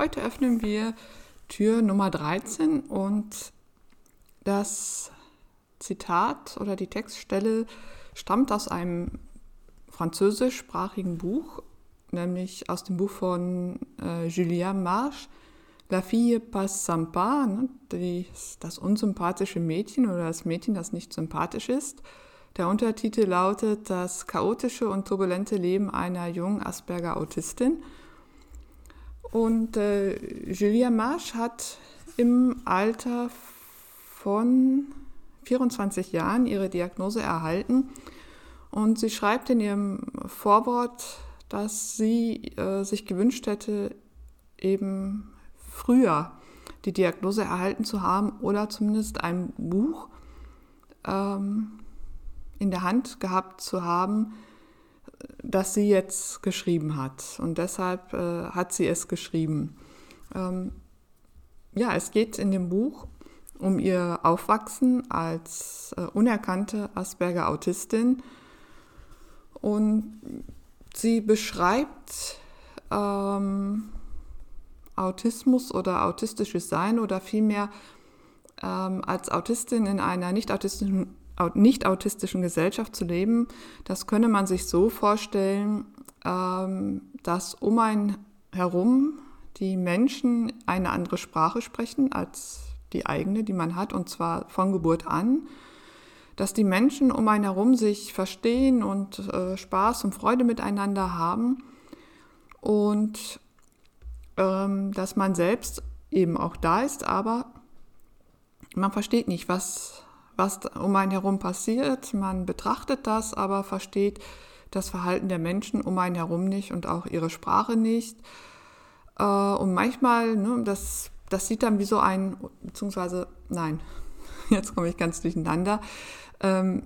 Heute öffnen wir Tür Nummer 13 und das Zitat oder die Textstelle stammt aus einem französischsprachigen Buch, nämlich aus dem Buch von äh, Julien Marche, La fille pas sympa, ne, die, das unsympathische Mädchen oder das Mädchen, das nicht sympathisch ist. Der Untertitel lautet Das chaotische und turbulente Leben einer jungen Asperger-Autistin. Und äh, Julia Marsch hat im Alter von 24 Jahren ihre Diagnose erhalten. Und sie schreibt in ihrem Vorwort, dass sie äh, sich gewünscht hätte, eben früher die Diagnose erhalten zu haben oder zumindest ein Buch ähm, in der Hand gehabt zu haben, das sie jetzt geschrieben hat. Und deshalb äh, hat sie es geschrieben. Ähm, ja, es geht in dem Buch um ihr Aufwachsen als äh, unerkannte Asperger-Autistin. Und sie beschreibt ähm, Autismus oder autistisches Sein oder vielmehr ähm, als Autistin in einer nicht autistischen nicht-autistischen Gesellschaft zu leben, das könne man sich so vorstellen, ähm, dass um einen herum die Menschen eine andere Sprache sprechen als die eigene, die man hat, und zwar von Geburt an, dass die Menschen um einen herum sich verstehen und äh, Spaß und Freude miteinander haben. Und ähm, dass man selbst eben auch da ist, aber man versteht nicht, was was um einen herum passiert. Man betrachtet das, aber versteht das Verhalten der Menschen um einen herum nicht und auch ihre Sprache nicht. Äh, und manchmal, ne, das, das sieht dann wie so ein, beziehungsweise, nein, jetzt komme ich ganz durcheinander. Ähm,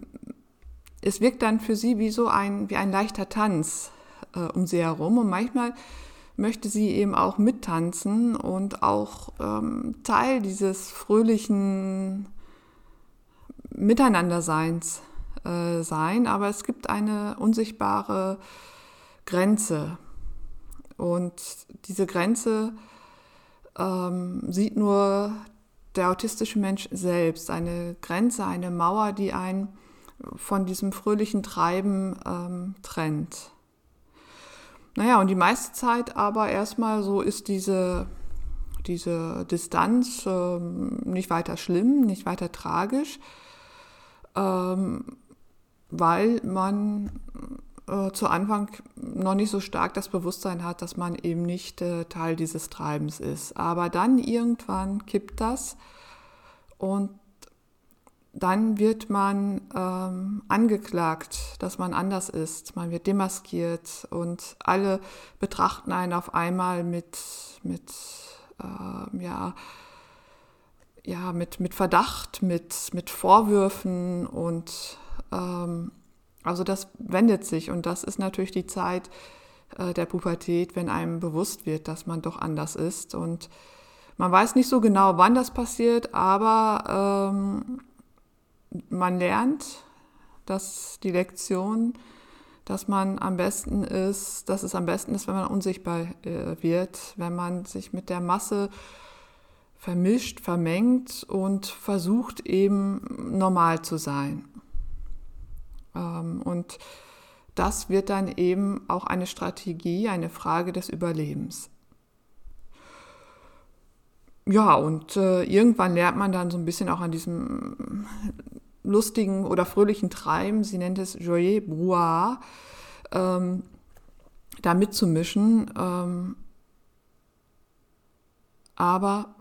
es wirkt dann für sie wie so ein, wie ein leichter Tanz äh, um sie herum. Und manchmal möchte sie eben auch mittanzen und auch ähm, Teil dieses fröhlichen Miteinanderseins äh, sein, aber es gibt eine unsichtbare Grenze. Und diese Grenze ähm, sieht nur der autistische Mensch selbst, eine Grenze, eine Mauer, die einen von diesem fröhlichen Treiben ähm, trennt. Naja, und die meiste Zeit aber erstmal so ist diese, diese Distanz ähm, nicht weiter schlimm, nicht weiter tragisch ähm, weil man äh, zu Anfang noch nicht so stark das Bewusstsein hat, dass man eben nicht äh, Teil dieses Treibens ist. Aber dann irgendwann kippt das und dann wird man ähm, angeklagt, dass man anders ist. Man wird demaskiert und alle betrachten einen auf einmal mit, mit äh, ja, ja, mit, mit Verdacht, mit, mit Vorwürfen und ähm, also das wendet sich und das ist natürlich die Zeit äh, der Pubertät, wenn einem bewusst wird, dass man doch anders ist und man weiß nicht so genau, wann das passiert, aber ähm, man lernt, dass die Lektion, dass man am besten ist, dass es am besten ist, wenn man unsichtbar äh, wird, wenn man sich mit der Masse vermischt, vermengt und versucht eben normal zu sein. Ähm, und das wird dann eben auch eine Strategie, eine Frage des Überlebens. Ja, und äh, irgendwann lernt man dann so ein bisschen auch an diesem lustigen oder fröhlichen Treiben, sie nennt es Joyeux Brouhaha, ähm, da mitzumischen. Ähm, aber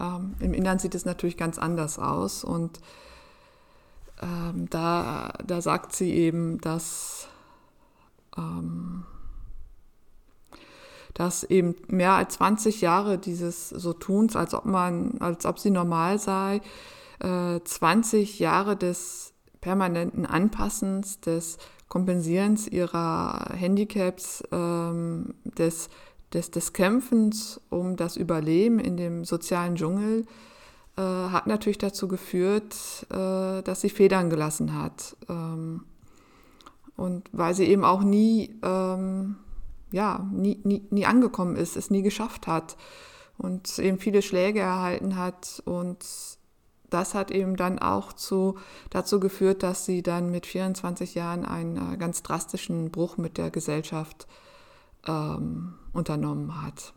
ähm, Im Innern sieht es natürlich ganz anders aus und ähm, da, da sagt sie eben, dass, ähm, dass eben mehr als 20 Jahre dieses so Tuns, als ob man, als ob sie normal sei, äh, 20 Jahre des permanenten Anpassens, des Kompensierens ihrer Handicaps, ähm, des des, des Kämpfens um das Überleben in dem sozialen Dschungel äh, hat natürlich dazu geführt, äh, dass sie Federn gelassen hat. Ähm, und weil sie eben auch nie ähm, ja, nie, nie, nie angekommen ist, es nie geschafft hat und eben viele Schläge erhalten hat. Und das hat eben dann auch zu, dazu geführt, dass sie dann mit 24 Jahren einen äh, ganz drastischen Bruch mit der Gesellschaft ähm, unternommen hat.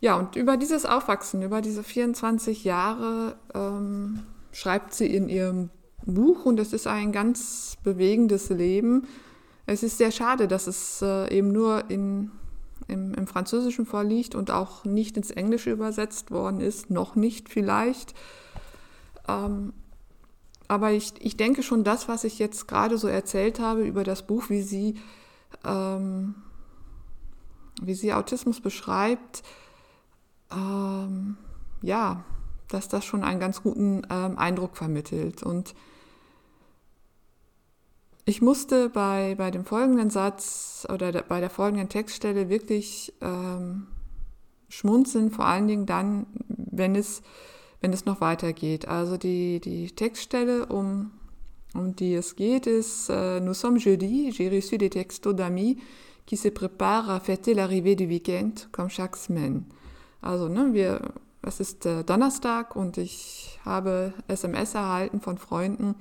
Ja, und über dieses Aufwachsen, über diese 24 Jahre ähm, schreibt sie in ihrem Buch und es ist ein ganz bewegendes Leben. Es ist sehr schade, dass es äh, eben nur in, im, im, Französischen vorliegt und auch nicht ins Englische übersetzt worden ist, noch nicht vielleicht. Ähm, aber ich, ich denke schon, das, was ich jetzt gerade so erzählt habe über das Buch, wie sie, ähm, wie sie Autismus beschreibt, ähm, ja, dass das schon einen ganz guten ähm, Eindruck vermittelt. Und ich musste bei, bei dem folgenden Satz oder der, bei der folgenden Textstelle wirklich ähm, schmunzeln, vor allen Dingen dann, wenn es, wenn es noch weitergeht. Also die, die Textstelle, um, um die es geht, ist äh, Nous sommes jeudi, j'ai reçu des textos d'amis qui se préparent à fêter l'arrivée du week-end comme chaque semaine. Also, ne, wir, es ist äh, Donnerstag und ich habe SMS erhalten von Freunden,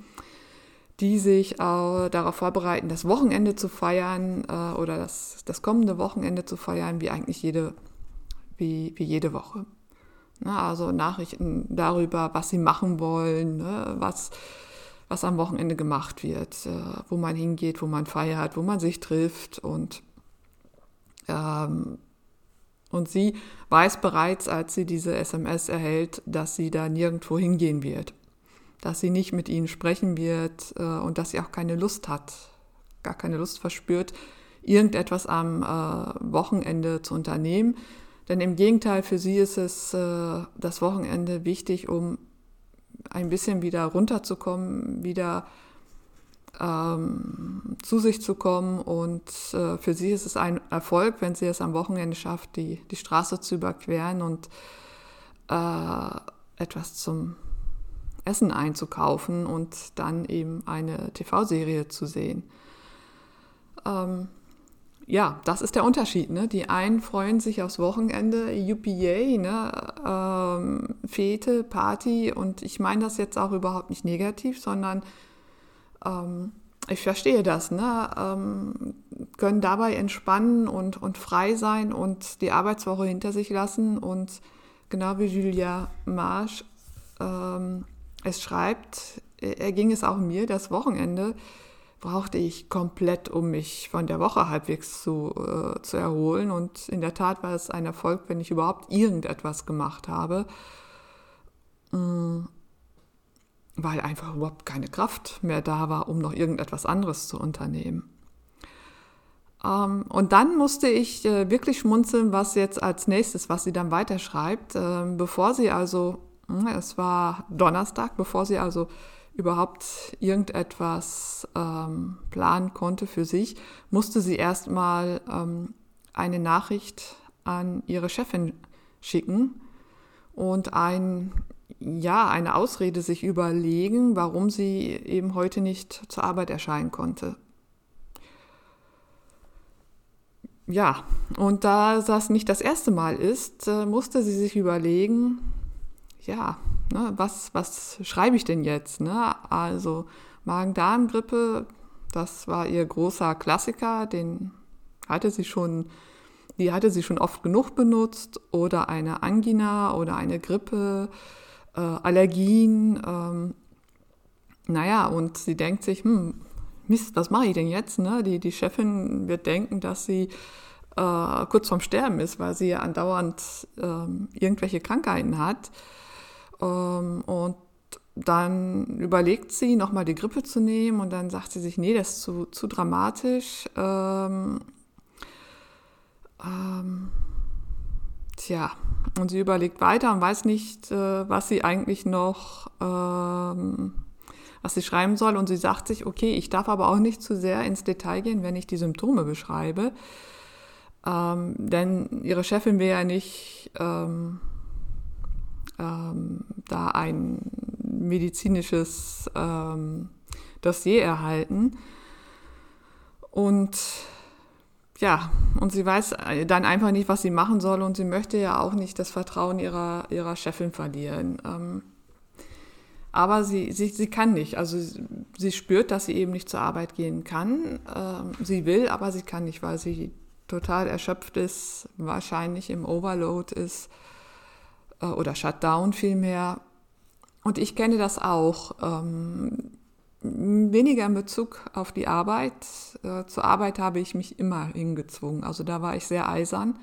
die sich auch darauf vorbereiten, das Wochenende zu feiern äh, oder das, das kommende Wochenende zu feiern, wie eigentlich jede, wie, wie jede Woche. Ne, also Nachrichten darüber, was sie machen wollen, ne, was, was am Wochenende gemacht wird, äh, wo man hingeht, wo man feiert, wo man sich trifft und ähm, und sie weiß bereits, als sie diese SMS erhält, dass sie da nirgendwo hingehen wird, dass sie nicht mit ihnen sprechen wird äh, und dass sie auch keine Lust hat, gar keine Lust verspürt, irgendetwas am äh, Wochenende zu unternehmen. Denn im Gegenteil, für sie ist es äh, das Wochenende wichtig, um ein bisschen wieder runterzukommen, wieder ähm, zu sich zu kommen. Und äh, für sie ist es ein Erfolg, wenn sie es am Wochenende schafft, die, die Straße zu überqueren und äh, etwas zum Essen einzukaufen und dann eben eine TV-Serie zu sehen. Ähm, ja, das ist der Unterschied. Ne? Die einen freuen sich aufs Wochenende, UPA, ne? ähm, Fete, Party. Und ich meine das jetzt auch überhaupt nicht negativ, sondern ähm, ich verstehe das, ne? Ähm, können dabei entspannen und, und frei sein und die Arbeitswoche hinter sich lassen. Und genau wie Julia Marsch ähm, es schreibt, erging es auch mir, das Wochenende brauchte ich komplett, um mich von der Woche halbwegs zu, äh, zu erholen. Und in der Tat war es ein Erfolg, wenn ich überhaupt irgendetwas gemacht habe. Mm weil einfach überhaupt keine Kraft mehr da war, um noch irgendetwas anderes zu unternehmen. Ähm, und dann musste ich äh, wirklich schmunzeln, was jetzt als nächstes, was sie dann weiterschreibt, äh, bevor sie also, hm, es war Donnerstag, bevor sie also überhaupt irgendetwas ähm, planen konnte für sich, musste sie erstmal ähm, eine Nachricht an ihre Chefin schicken und ein ja, eine Ausrede sich überlegen, warum sie eben heute nicht zur Arbeit erscheinen konnte. Ja, und da das nicht das erste Mal ist, äh, musste sie sich überlegen, ja, ne, was, was schreibe ich denn jetzt? Ne? Also Magen-Darm-Grippe, das war ihr großer Klassiker, den hatte sie schon, die hatte sie schon oft genug benutzt, oder eine Angina oder eine Grippe äh, Allergien. Ähm, naja, und sie denkt sich, hm, Mist, was mache ich denn jetzt? Ne? Die, die Chefin wird denken, dass sie äh, kurz vorm Sterben ist, weil sie ja andauernd ähm, irgendwelche Krankheiten hat. Ähm, und dann überlegt sie, nochmal die Grippe zu nehmen und dann sagt sie sich, nee, das ist zu, zu dramatisch. Ähm, ähm, tja, und sie überlegt weiter und weiß nicht, äh, was sie eigentlich noch, ähm, was sie schreiben soll. Und sie sagt sich, okay, ich darf aber auch nicht zu sehr ins Detail gehen, wenn ich die Symptome beschreibe. Ähm, denn ihre Chefin will ja nicht ähm, ähm, da ein medizinisches ähm, Dossier erhalten. Und ja, und sie weiß dann einfach nicht, was sie machen soll und sie möchte ja auch nicht das Vertrauen ihrer, ihrer Chefin verlieren. Ähm, aber sie, sie, sie kann nicht. Also sie spürt, dass sie eben nicht zur Arbeit gehen kann. Ähm, sie will, aber sie kann nicht, weil sie total erschöpft ist, wahrscheinlich im Overload ist äh, oder Shutdown vielmehr. Und ich kenne das auch. Ähm, weniger in Bezug auf die Arbeit. Äh, zur Arbeit habe ich mich immer hingezwungen. Also da war ich sehr eisern,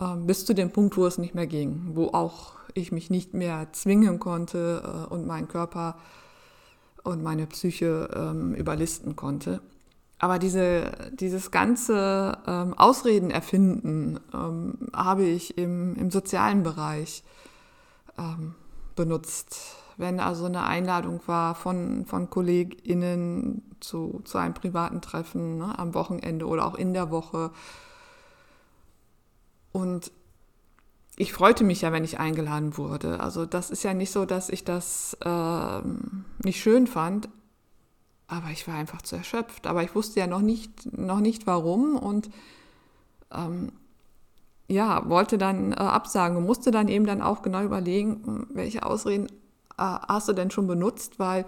äh, bis zu dem Punkt, wo es nicht mehr ging, wo auch ich mich nicht mehr zwingen konnte äh, und meinen Körper und meine Psyche ähm, überlisten konnte. Aber diese, dieses ganze ähm, Ausreden erfinden ähm, habe ich im, im sozialen Bereich ähm, benutzt wenn also eine Einladung war von, von KollegInnen zu, zu einem privaten Treffen ne, am Wochenende oder auch in der Woche. Und ich freute mich ja, wenn ich eingeladen wurde. Also das ist ja nicht so, dass ich das äh, nicht schön fand, aber ich war einfach zu erschöpft. Aber ich wusste ja noch nicht, noch nicht warum und ähm, ja, wollte dann äh, absagen und musste dann eben dann auch genau überlegen, welche Ausreden hast du denn schon benutzt? Weil,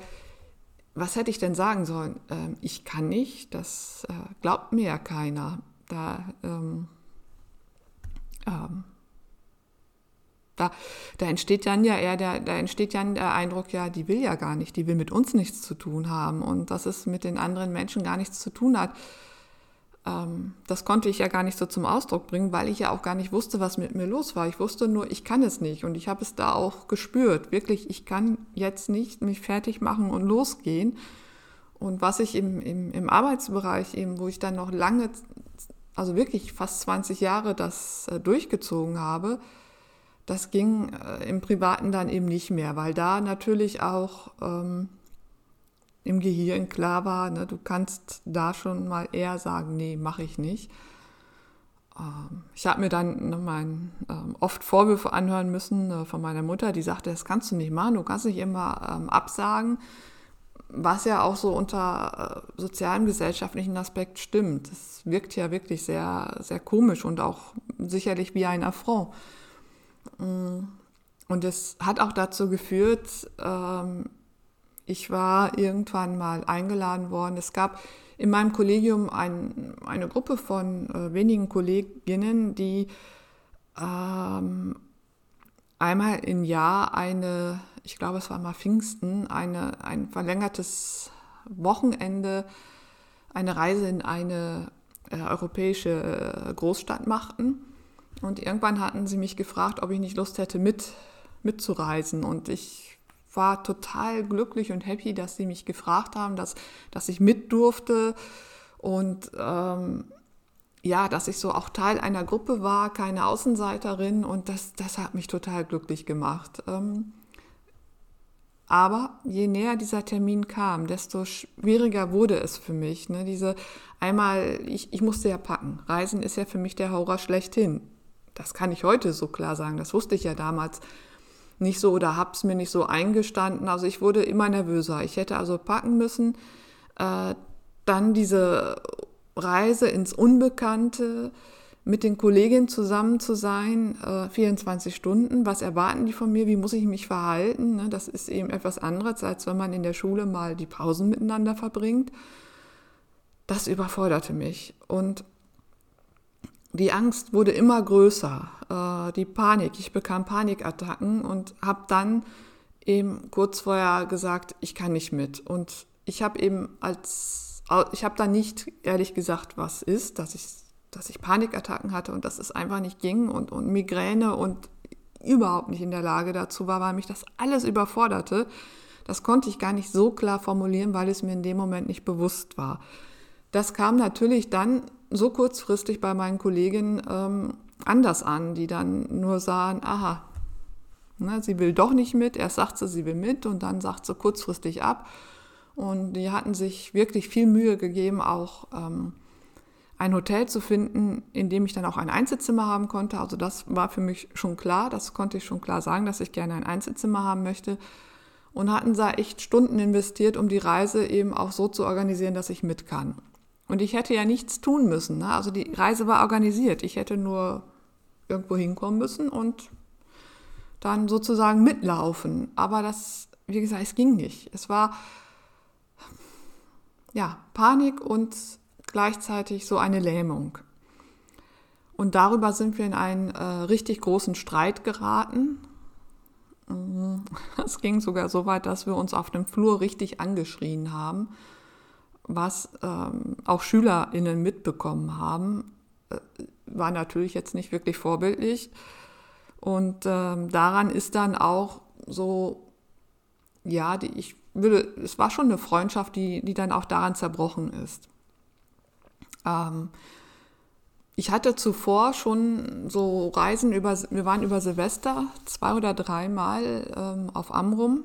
was hätte ich denn sagen sollen? Ähm, ich kann nicht, das äh, glaubt mir ja keiner. Da, ähm, ähm, da, da entsteht dann ja eher der, da entsteht dann der Eindruck, ja, die will ja gar nicht, die will mit uns nichts zu tun haben und dass es mit den anderen Menschen gar nichts zu tun hat das konnte ich ja gar nicht so zum Ausdruck bringen, weil ich ja auch gar nicht wusste, was mit mir los war. Ich wusste nur, ich kann es nicht. Und ich habe es da auch gespürt. Wirklich, ich kann jetzt nicht mich fertig machen und losgehen. Und was ich im, im, im Arbeitsbereich eben, wo ich dann noch lange, also wirklich fast 20 Jahre das äh, durchgezogen habe, das ging äh, im Privaten dann eben nicht mehr, weil da natürlich auch ähm, im Gehirn klar war, ne, du kannst da schon mal eher sagen, nee, mache ich nicht. Ähm, ich habe mir dann ne, mein, ähm, oft Vorwürfe anhören müssen äh, von meiner Mutter, die sagte, das kannst du nicht machen, du kannst nicht immer ähm, absagen, was ja auch so unter äh, sozialem gesellschaftlichen Aspekt stimmt. Das wirkt ja wirklich sehr, sehr komisch und auch sicherlich wie ein Affront. Mm. Und es hat auch dazu geführt, ähm, ich war irgendwann mal eingeladen worden. Es gab in meinem Kollegium ein, eine Gruppe von äh, wenigen Kolleginnen, die ähm, einmal im Jahr eine, ich glaube es war mal Pfingsten, eine, ein verlängertes Wochenende, eine Reise in eine äh, europäische äh, Großstadt machten. Und irgendwann hatten sie mich gefragt, ob ich nicht Lust hätte, mit, mitzureisen. Und ich war total glücklich und happy, dass sie mich gefragt haben, dass, dass ich mit durfte und ähm, ja, dass ich so auch Teil einer Gruppe war, keine Außenseiterin und das, das hat mich total glücklich gemacht. Ähm, aber je näher dieser Termin kam, desto schwieriger wurde es für mich. Ne? Diese einmal, ich, ich musste ja packen. Reisen ist ja für mich der Horror schlechthin. Das kann ich heute so klar sagen. Das wusste ich ja damals nicht so oder habe es mir nicht so eingestanden. Also ich wurde immer nervöser. Ich hätte also packen müssen. Äh, dann diese Reise ins Unbekannte, mit den Kolleginnen zusammen zu sein, äh, 24 Stunden. Was erwarten die von mir? Wie muss ich mich verhalten? Ne? Das ist eben etwas anderes, als wenn man in der Schule mal die Pausen miteinander verbringt. Das überforderte mich. Und die Angst wurde immer größer, äh, die Panik. Ich bekam Panikattacken und habe dann eben kurz vorher gesagt, ich kann nicht mit. Und ich habe eben als, ich habe dann nicht ehrlich gesagt, was ist, dass ich, dass ich Panikattacken hatte und dass es einfach nicht ging und, und Migräne und überhaupt nicht in der Lage dazu war, weil mich das alles überforderte. Das konnte ich gar nicht so klar formulieren, weil es mir in dem Moment nicht bewusst war. Das kam natürlich dann so kurzfristig bei meinen Kolleginnen ähm, anders an, die dann nur sahen, aha, ne, sie will doch nicht mit, erst sagt sie, sie will mit und dann sagt sie kurzfristig ab. Und die hatten sich wirklich viel Mühe gegeben, auch ähm, ein Hotel zu finden, in dem ich dann auch ein Einzelzimmer haben konnte. Also das war für mich schon klar, das konnte ich schon klar sagen, dass ich gerne ein Einzelzimmer haben möchte. Und hatten da echt Stunden investiert, um die Reise eben auch so zu organisieren, dass ich mit kann. Und ich hätte ja nichts tun müssen. Ne? Also die Reise war organisiert. Ich hätte nur irgendwo hinkommen müssen und dann sozusagen mitlaufen. Aber das, wie gesagt, es ging nicht. Es war ja Panik und gleichzeitig so eine Lähmung. Und darüber sind wir in einen äh, richtig großen Streit geraten. Mhm. Es ging sogar so weit, dass wir uns auf dem Flur richtig angeschrien haben, was ähm, auch SchülerInnen mitbekommen haben. Äh, war natürlich jetzt nicht wirklich vorbildlich. Und ähm, daran ist dann auch so, ja, die, ich würde, es war schon eine Freundschaft, die, die dann auch daran zerbrochen ist. Ähm, ich hatte zuvor schon so Reisen über, wir waren über Silvester zwei oder dreimal ähm, auf Amrum.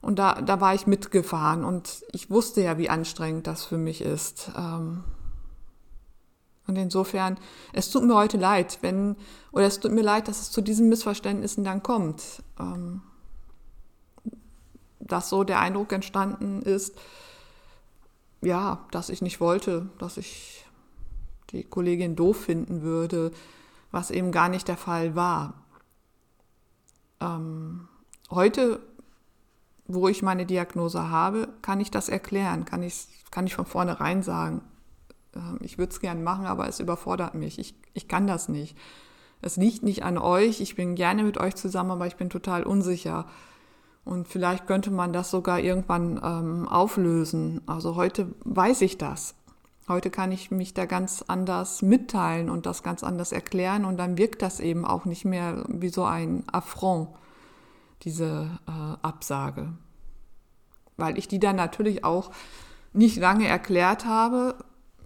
Und da, da war ich mitgefahren und ich wusste ja, wie anstrengend das für mich ist. Ähm, und insofern, es tut mir heute leid, wenn, oder es tut mir leid, dass es zu diesen Missverständnissen dann kommt. Ähm, dass so der Eindruck entstanden ist, ja, dass ich nicht wollte, dass ich die Kollegin doof finden würde, was eben gar nicht der Fall war. Ähm, heute, wo ich meine Diagnose habe, kann ich das erklären, kann ich, kann ich von vornherein sagen. Ähm, ich würde es gern machen, aber es überfordert mich. Ich, ich kann das nicht. Es liegt nicht an euch. Ich bin gerne mit euch zusammen, aber ich bin total unsicher. Und vielleicht könnte man das sogar irgendwann ähm, auflösen. Also heute weiß ich das. Heute kann ich mich da ganz anders mitteilen und das ganz anders erklären und dann wirkt das eben auch nicht mehr wie so ein Affront, diese äh, Absage. Weil ich die dann natürlich auch nicht lange erklärt habe,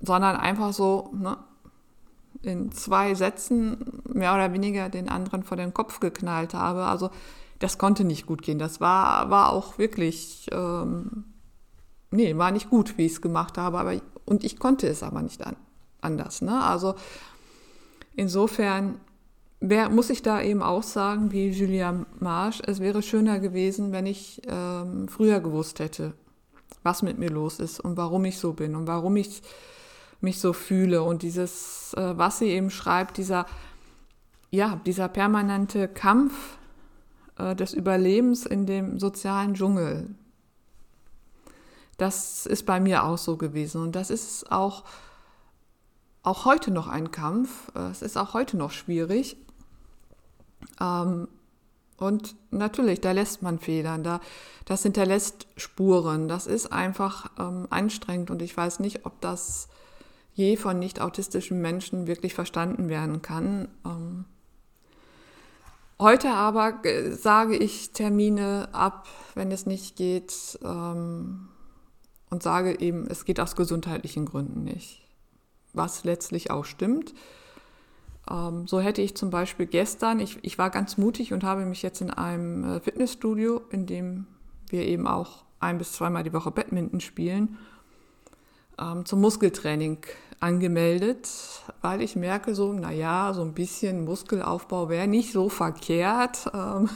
sondern einfach so ne, in zwei Sätzen mehr oder weniger den anderen vor den Kopf geknallt habe. Also das konnte nicht gut gehen. Das war, war auch wirklich, ähm, nee, war nicht gut, wie ich es gemacht habe. Aber und ich konnte es aber nicht an, anders. Ne? Also insofern wer, muss ich da eben auch sagen, wie Julia Marsch, es wäre schöner gewesen, wenn ich ähm, früher gewusst hätte, was mit mir los ist und warum ich so bin und warum ich mich so fühle. Und dieses, äh, was sie eben schreibt, dieser, ja, dieser permanente Kampf äh, des Überlebens in dem sozialen Dschungel, das ist bei mir auch so gewesen. Und das ist auch, auch heute noch ein Kampf. Es ist auch heute noch schwierig. Ähm, und natürlich, da lässt man Federn, da, das hinterlässt Spuren. Das ist einfach ähm, anstrengend und ich weiß nicht, ob das je von nicht autistischen Menschen wirklich verstanden werden kann. Ähm, heute aber sage ich Termine ab, wenn es nicht geht. Ähm, und sage eben, es geht aus gesundheitlichen Gründen nicht. Was letztlich auch stimmt. Ähm, so hätte ich zum Beispiel gestern, ich, ich war ganz mutig und habe mich jetzt in einem äh, Fitnessstudio, in dem wir eben auch ein bis zweimal die Woche Badminton spielen, ähm, zum Muskeltraining angemeldet, weil ich merke so, naja, so ein bisschen Muskelaufbau wäre nicht so verkehrt. Ähm,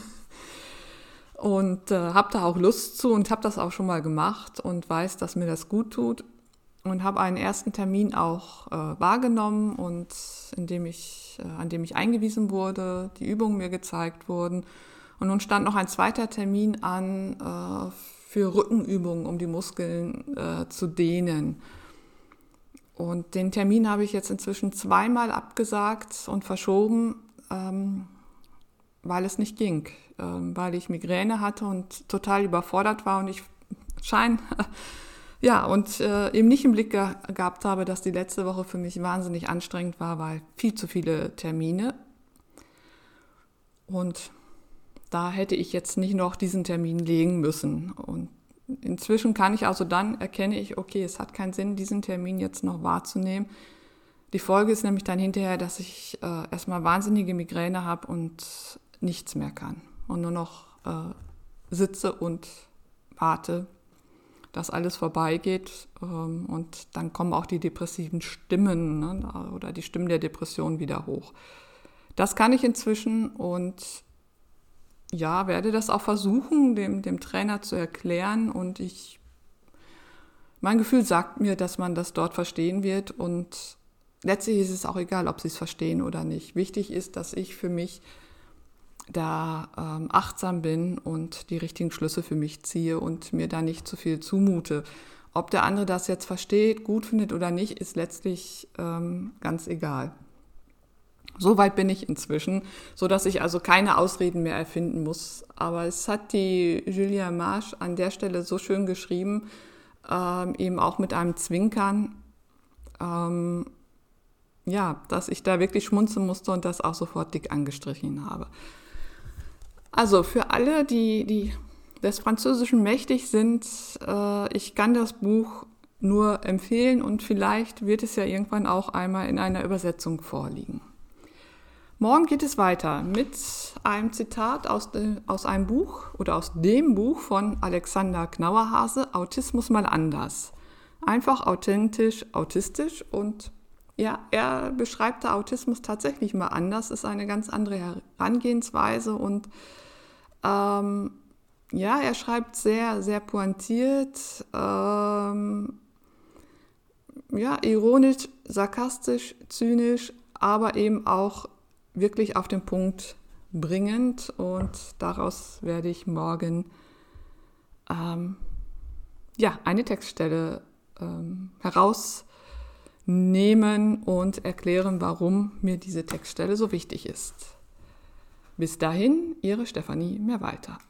und äh, habe da auch Lust zu und habe das auch schon mal gemacht und weiß, dass mir das gut tut und habe einen ersten Termin auch äh, wahrgenommen und in dem ich, äh, an dem ich eingewiesen wurde, die Übungen mir gezeigt wurden und nun stand noch ein zweiter Termin an äh, für Rückenübungen, um die Muskeln äh, zu dehnen. Und den Termin habe ich jetzt inzwischen zweimal abgesagt und verschoben, ähm, weil es nicht ging. Ähm, weil ich Migräne hatte und total überfordert war und ich schein, ja, und äh, eben nicht im Blick ge gehabt habe, dass die letzte Woche für mich wahnsinnig anstrengend war, weil viel zu viele Termine. Und da hätte ich jetzt nicht noch diesen Termin legen müssen. Und inzwischen kann ich also dann erkenne ich, okay, es hat keinen Sinn, diesen Termin jetzt noch wahrzunehmen. Die Folge ist nämlich dann hinterher, dass ich äh, erstmal wahnsinnige Migräne habe und nichts mehr kann und nur noch äh, sitze und warte, dass alles vorbeigeht. Ähm, und dann kommen auch die depressiven Stimmen ne, oder die Stimmen der Depression wieder hoch. Das kann ich inzwischen und ja, werde das auch versuchen, dem, dem Trainer zu erklären. Und ich mein Gefühl sagt mir, dass man das dort verstehen wird und letztlich ist es auch egal, ob sie es verstehen oder nicht. Wichtig ist, dass ich für mich da ähm, achtsam bin und die richtigen Schlüsse für mich ziehe und mir da nicht zu viel zumute. Ob der andere das jetzt versteht, gut findet oder nicht, ist letztlich ähm, ganz egal. So weit bin ich inzwischen, so dass ich also keine Ausreden mehr erfinden muss. Aber es hat die Julia Marsch an der Stelle so schön geschrieben, ähm, eben auch mit einem Zwinkern, ähm, ja, dass ich da wirklich schmunzeln musste und das auch sofort dick angestrichen habe. Also für alle, die, die des Französischen mächtig sind, äh, ich kann das Buch nur empfehlen und vielleicht wird es ja irgendwann auch einmal in einer Übersetzung vorliegen. Morgen geht es weiter mit einem Zitat aus, de, aus einem Buch oder aus dem Buch von Alexander Knauerhase, Autismus mal anders. Einfach authentisch, autistisch und ja, er beschreibt der Autismus tatsächlich mal anders, ist eine ganz andere Herangehensweise und ähm, ja, er schreibt sehr, sehr pointiert, ähm, ja, ironisch, sarkastisch, zynisch, aber eben auch wirklich auf den Punkt bringend und daraus werde ich morgen ähm, ja, eine Textstelle ähm, herausnehmen und erklären, warum mir diese Textstelle so wichtig ist. Bis dahin, Ihre Stefanie Mehrwalter.